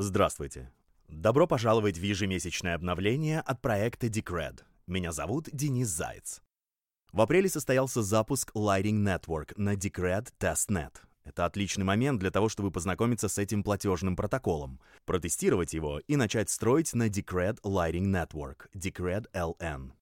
Здравствуйте. Добро пожаловать в ежемесячное обновление от проекта Decred. Меня зовут Денис Заяц. В апреле состоялся запуск Lighting Network на Decred Testnet. Это отличный момент для того, чтобы познакомиться с этим платежным протоколом, протестировать его и начать строить на Decred Lighting Network, Decred LN.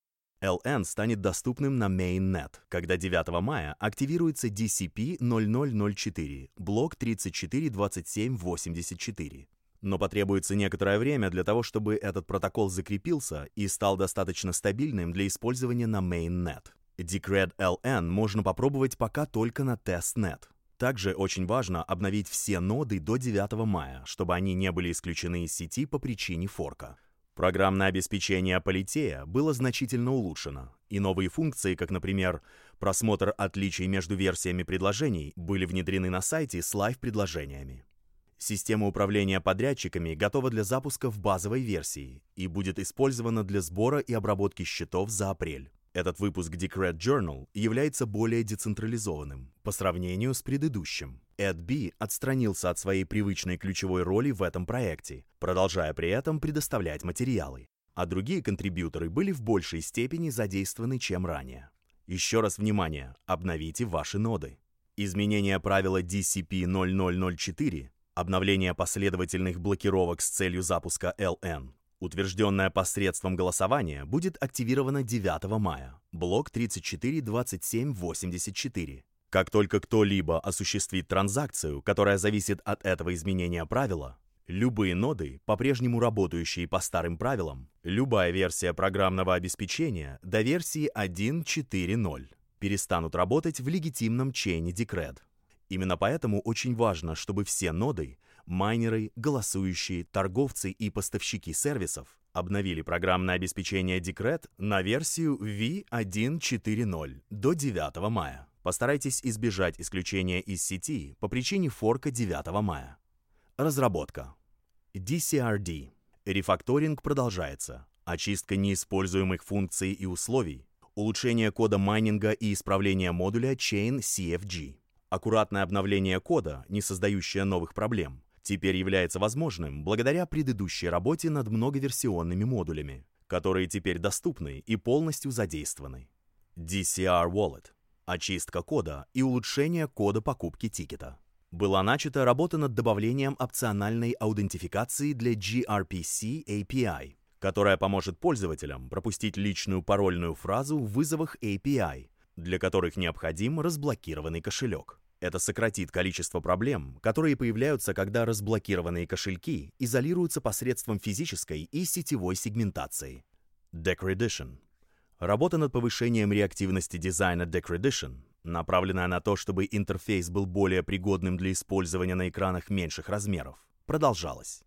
LN станет доступным на Mainnet, когда 9 мая активируется DCP 0004, блок 342784. Но потребуется некоторое время для того, чтобы этот протокол закрепился и стал достаточно стабильным для использования на Mainnet. Decred LN можно попробовать пока только на Testnet. Также очень важно обновить все ноды до 9 мая, чтобы они не были исключены из сети по причине форка. Программное обеспечение Politeia было значительно улучшено, и новые функции, как, например, просмотр отличий между версиями предложений, были внедрены на сайте с лайв-предложениями. Система управления подрядчиками готова для запуска в базовой версии и будет использована для сбора и обработки счетов за апрель. Этот выпуск Decred Journal является более децентрализованным по сравнению с предыдущим. Би отстранился от своей привычной ключевой роли в этом проекте, продолжая при этом предоставлять материалы, а другие контрибьюторы были в большей степени задействованы, чем ранее. Еще раз внимание, обновите ваши ноды. Изменение правила DCP-0004, обновление последовательных блокировок с целью запуска LN, утвержденное посредством голосования, будет активировано 9 мая, блок 342784. Как только кто-либо осуществит транзакцию, которая зависит от этого изменения правила, любые ноды, по-прежнему работающие по старым правилам, любая версия программного обеспечения до версии 1.4.0 перестанут работать в легитимном чейне Decred. Именно поэтому очень важно, чтобы все ноды майнеры, голосующие, торговцы и поставщики сервисов обновили программное обеспечение Decred на версию V1.4.0 до 9 мая. Постарайтесь избежать исключения из сети по причине форка 9 мая. Разработка. DCRD. Рефакторинг продолжается. Очистка неиспользуемых функций и условий. Улучшение кода майнинга и исправление модуля Chain CFG. Аккуратное обновление кода, не создающее новых проблем, теперь является возможным благодаря предыдущей работе над многоверсионными модулями, которые теперь доступны и полностью задействованы. DCR Wallet – очистка кода и улучшение кода покупки тикета. Была начата работа над добавлением опциональной аутентификации для gRPC API, которая поможет пользователям пропустить личную парольную фразу в вызовах API, для которых необходим разблокированный кошелек. Это сократит количество проблем, которые появляются, когда разблокированные кошельки изолируются посредством физической и сетевой сегментации. Decredition. Работа над повышением реактивности дизайна Decredition, направленная на то, чтобы интерфейс был более пригодным для использования на экранах меньших размеров, продолжалась.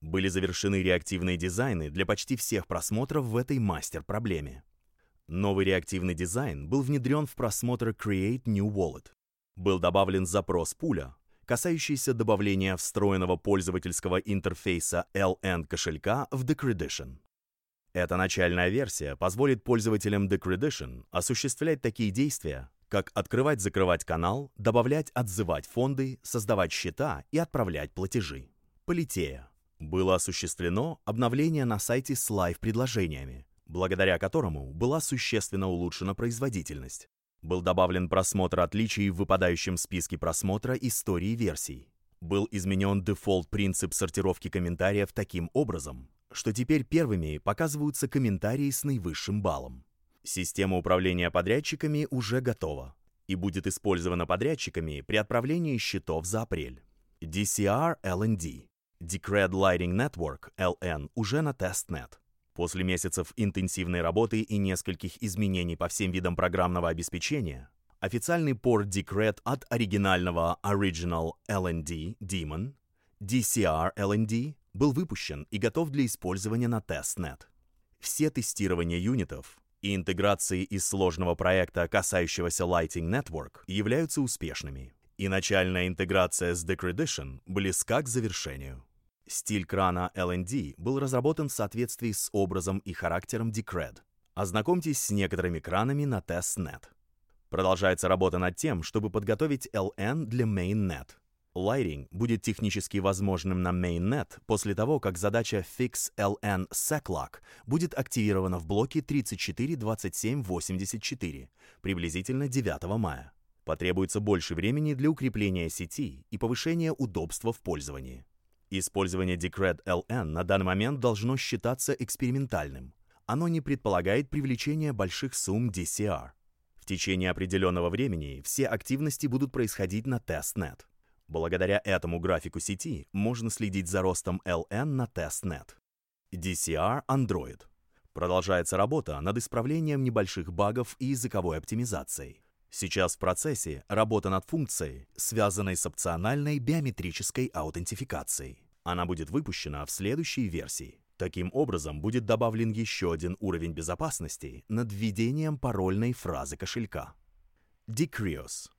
Были завершены реактивные дизайны для почти всех просмотров в этой мастер-проблеме. Новый реактивный дизайн был внедрен в просмотр Create New Wallet, был добавлен запрос пуля, касающийся добавления встроенного пользовательского интерфейса LN кошелька в Decredition. Эта начальная версия позволит пользователям Decredition осуществлять такие действия, как открывать-закрывать канал, добавлять, отзывать фонды, создавать счета и отправлять платежи. Политея. Было осуществлено обновление на сайте с лайв-предложениями, благодаря которому была существенно улучшена производительность. Был добавлен просмотр отличий в выпадающем списке просмотра истории версий. Был изменен дефолт-принцип сортировки комментариев таким образом, что теперь первыми показываются комментарии с наивысшим баллом. Система управления подрядчиками уже готова и будет использована подрядчиками при отправлении счетов за апрель. DCR LND Decred Lightning Network LN уже на testnet. После месяцев интенсивной работы и нескольких изменений по всем видам программного обеспечения, официальный порт Decred от оригинального Original LND Daemon, DCR LND, был выпущен и готов для использования на testnet. Все тестирования юнитов и интеграции из сложного проекта, касающегося Lightning Network, являются успешными, и начальная интеграция с Decrediton близка к завершению. Стиль крана LND был разработан в соответствии с образом и характером Decred. Ознакомьтесь с некоторыми кранами на testnet. Продолжается работа над тем, чтобы подготовить LN для mainnet. Lighting будет технически возможным на mainnet после того, как задача fix-ln seclock будет активирована в блоке 34.27.84, приблизительно 9 мая. Потребуется больше времени для укрепления сети и повышения удобства в пользовании. Использование Decred LN на данный момент должно считаться экспериментальным. Оно не предполагает привлечение больших сумм DCR. В течение определенного времени все активности будут происходить на testnet. Благодаря этому графику сети можно следить за ростом LN на testnet. DCR Android. Продолжается работа над исправлением небольших багов и языковой оптимизацией. Сейчас в процессе работа над функцией, связанной с опциональной биометрической аутентификацией. Она будет выпущена в следующей версии. Таким образом, будет добавлен еще один уровень безопасности над введением парольной фразы кошелька. Decreos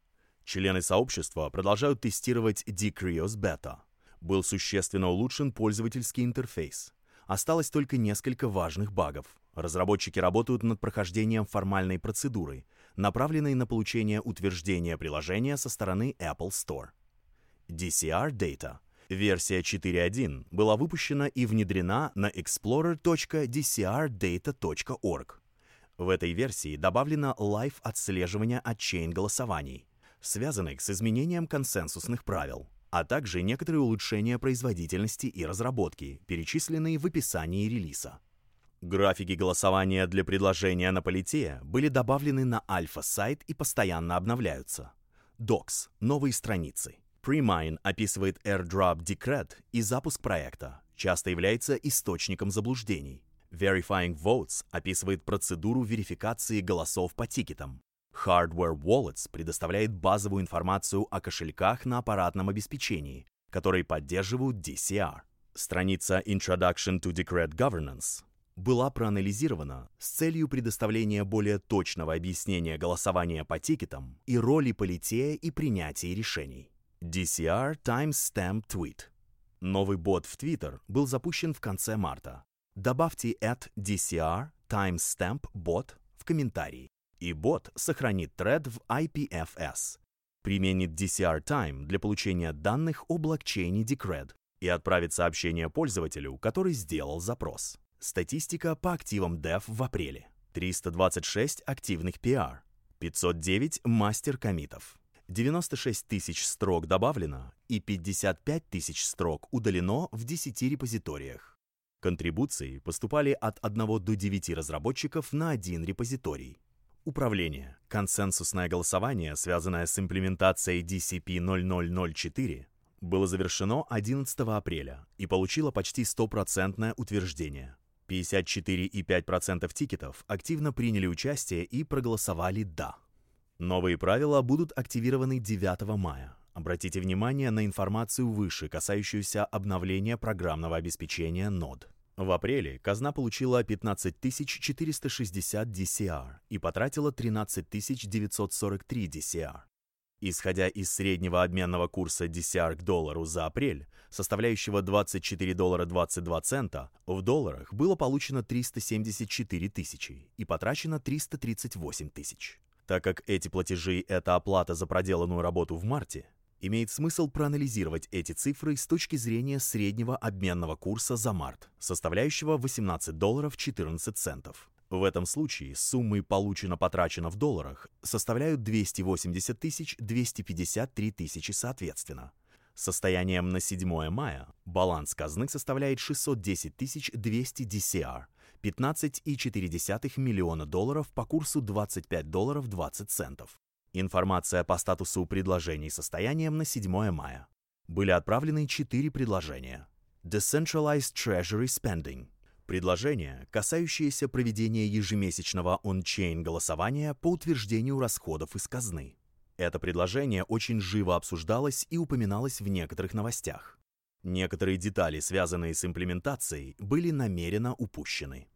Члены сообщества продолжают тестировать Decreos Beta. Был существенно улучшен пользовательский интерфейс. Осталось только несколько важных багов. Разработчики работают над прохождением формальной процедуры, направленной на получение утверждения приложения со стороны Apple Store. DCR Data. Версия 4.1 была выпущена и внедрена на explorer.dcrdata.org. В этой версии добавлено лайв-отслеживание от чейн-голосований – связанных с изменением консенсусных правил, а также некоторые улучшения производительности и разработки, перечисленные в описании релиза. Графики голосования для предложения на полите были добавлены на альфа-сайт и постоянно обновляются. Docs — новые страницы. Premine описывает AirDrop Decred и запуск проекта, часто является источником заблуждений. Verifying Votes описывает процедуру верификации голосов по тикетам. Hardware Wallets предоставляет базовую информацию о кошельках на аппаратном обеспечении, которые поддерживают DCR. Страница Introduction to Decred Governance была проанализирована с целью предоставления более точного объяснения голосования по тикетам и роли политея и принятия решений. DCR Timestamp Tweet. Новый бот в Twitter был запущен в конце марта. Добавьте at DCR Timestamp Bot в комментарии и бот сохранит тред в IPFS, применит DCR Time для получения данных о блокчейне Decred и отправит сообщение пользователю, который сделал запрос. Статистика по активам DEF в апреле. 326 активных PR, 509 мастер-коммитов, 96 тысяч строк добавлено и 55 тысяч строк удалено в 10 репозиториях. Контрибуции поступали от 1 до 9 разработчиков на один репозиторий. Управление. Консенсусное голосование, связанное с имплементацией DCP-0004, было завершено 11 апреля и получило почти стопроцентное утверждение. 54,5% тикетов активно приняли участие и проголосовали «да». Новые правила будут активированы 9 мая. Обратите внимание на информацию выше, касающуюся обновления программного обеспечения NOD. В апреле казна получила 15 460 DCR и потратила 13 943 DCR. Исходя из среднего обменного курса DCR к доллару за апрель, составляющего 24 доллара 22 цента, в долларах было получено 374 тысячи и потрачено 338 тысяч. Так как эти платежи – это оплата за проделанную работу в марте, имеет смысл проанализировать эти цифры с точки зрения среднего обменного курса за март, составляющего 18 долларов 14 центов. В этом случае суммы получено-потрачено в долларах составляют 280 тысяч 253 тысячи соответственно. Состоянием на 7 мая баланс казны составляет 610 200 DCR, 15,4 миллиона долларов по курсу 25 долларов 20 центов. Информация по статусу предложений состоянием на 7 мая. Были отправлены 4 предложения. Decentralized Treasury Spending. Предложение, касающееся проведения ежемесячного он-чейн голосования по утверждению расходов из казны. Это предложение очень живо обсуждалось и упоминалось в некоторых новостях. Некоторые детали, связанные с имплементацией, были намеренно упущены.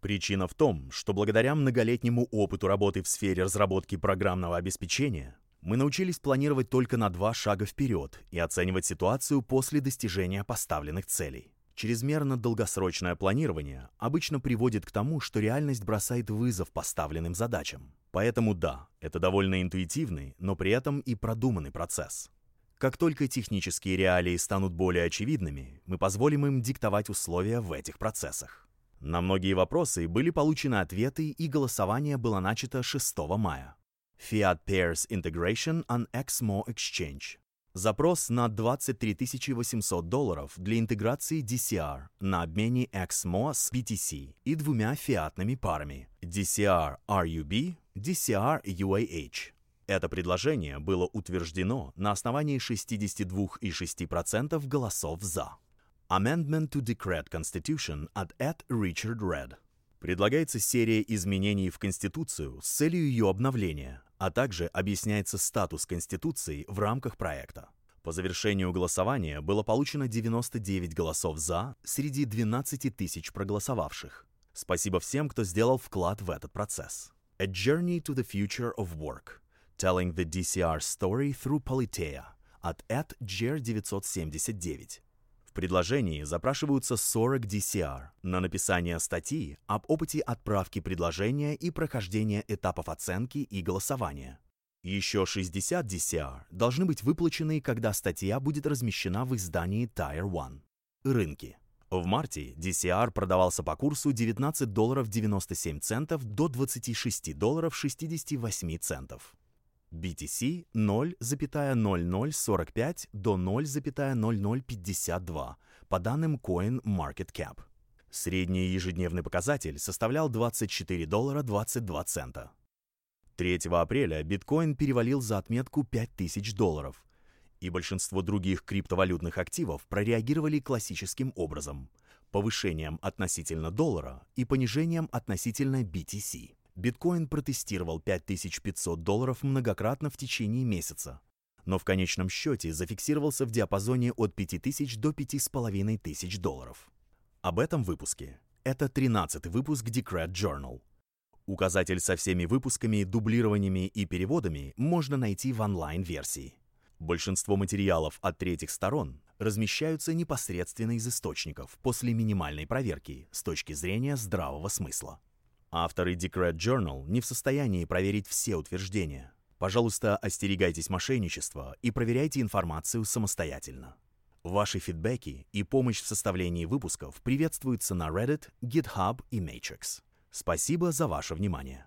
Причина в том, что благодаря многолетнему опыту работы в сфере разработки программного обеспечения, мы научились планировать только на два шага вперед и оценивать ситуацию после достижения поставленных целей. Чрезмерно долгосрочное планирование обычно приводит к тому, что реальность бросает вызов поставленным задачам. Поэтому да, это довольно интуитивный, но при этом и продуманный процесс. Как только технические реалии станут более очевидными, мы позволим им диктовать условия в этих процессах. На многие вопросы были получены ответы, и голосование было начато 6 мая. Fiat Pairs Integration on XMO Exchange. Запрос на 23 800 долларов для интеграции DCR на обмене XMO с BTC и двумя фиатными парами DCR RUB, DCR UAH. Это предложение было утверждено на основании 62,6% голосов «за». Amendment to Decreed Constitution от Ed Richard Red. Предлагается серия изменений в Конституцию с целью ее обновления, а также объясняется статус Конституции в рамках проекта. По завершению голосования было получено 99 голосов «за» среди 12 тысяч проголосовавших. Спасибо всем, кто сделал вклад в этот процесс. A Journey to the Future of Work. Telling the DCR Story Through Politeia от Ed Jer 979. В предложении запрашиваются 40 DCR на написание статьи об опыте отправки предложения и прохождения этапов оценки и голосования. Еще 60 DCR должны быть выплачены, когда статья будет размещена в издании Tier 1. Рынки. В марте DCR продавался по курсу 19 долларов 97 центов до 26 долларов 68 центов. BTC 0,0045 до 0,0052 по данным CoinMarketCap. Средний ежедневный показатель составлял 24 доллара 22 цента. 3 апреля биткоин перевалил за отметку 5000 долларов, и большинство других криптовалютных активов прореагировали классическим образом – повышением относительно доллара и понижением относительно BTC. Биткоин протестировал 5500 долларов многократно в течение месяца, но в конечном счете зафиксировался в диапазоне от 5000 до 5500 долларов. Об этом выпуске. Это 13 выпуск Decred Journal. Указатель со всеми выпусками, дублированиями и переводами можно найти в онлайн-версии. Большинство материалов от третьих сторон размещаются непосредственно из источников после минимальной проверки с точки зрения здравого смысла. Авторы Decred Journal не в состоянии проверить все утверждения. Пожалуйста, остерегайтесь мошенничества и проверяйте информацию самостоятельно. Ваши фидбэки и помощь в составлении выпусков приветствуются на Reddit, GitHub и Matrix. Спасибо за ваше внимание.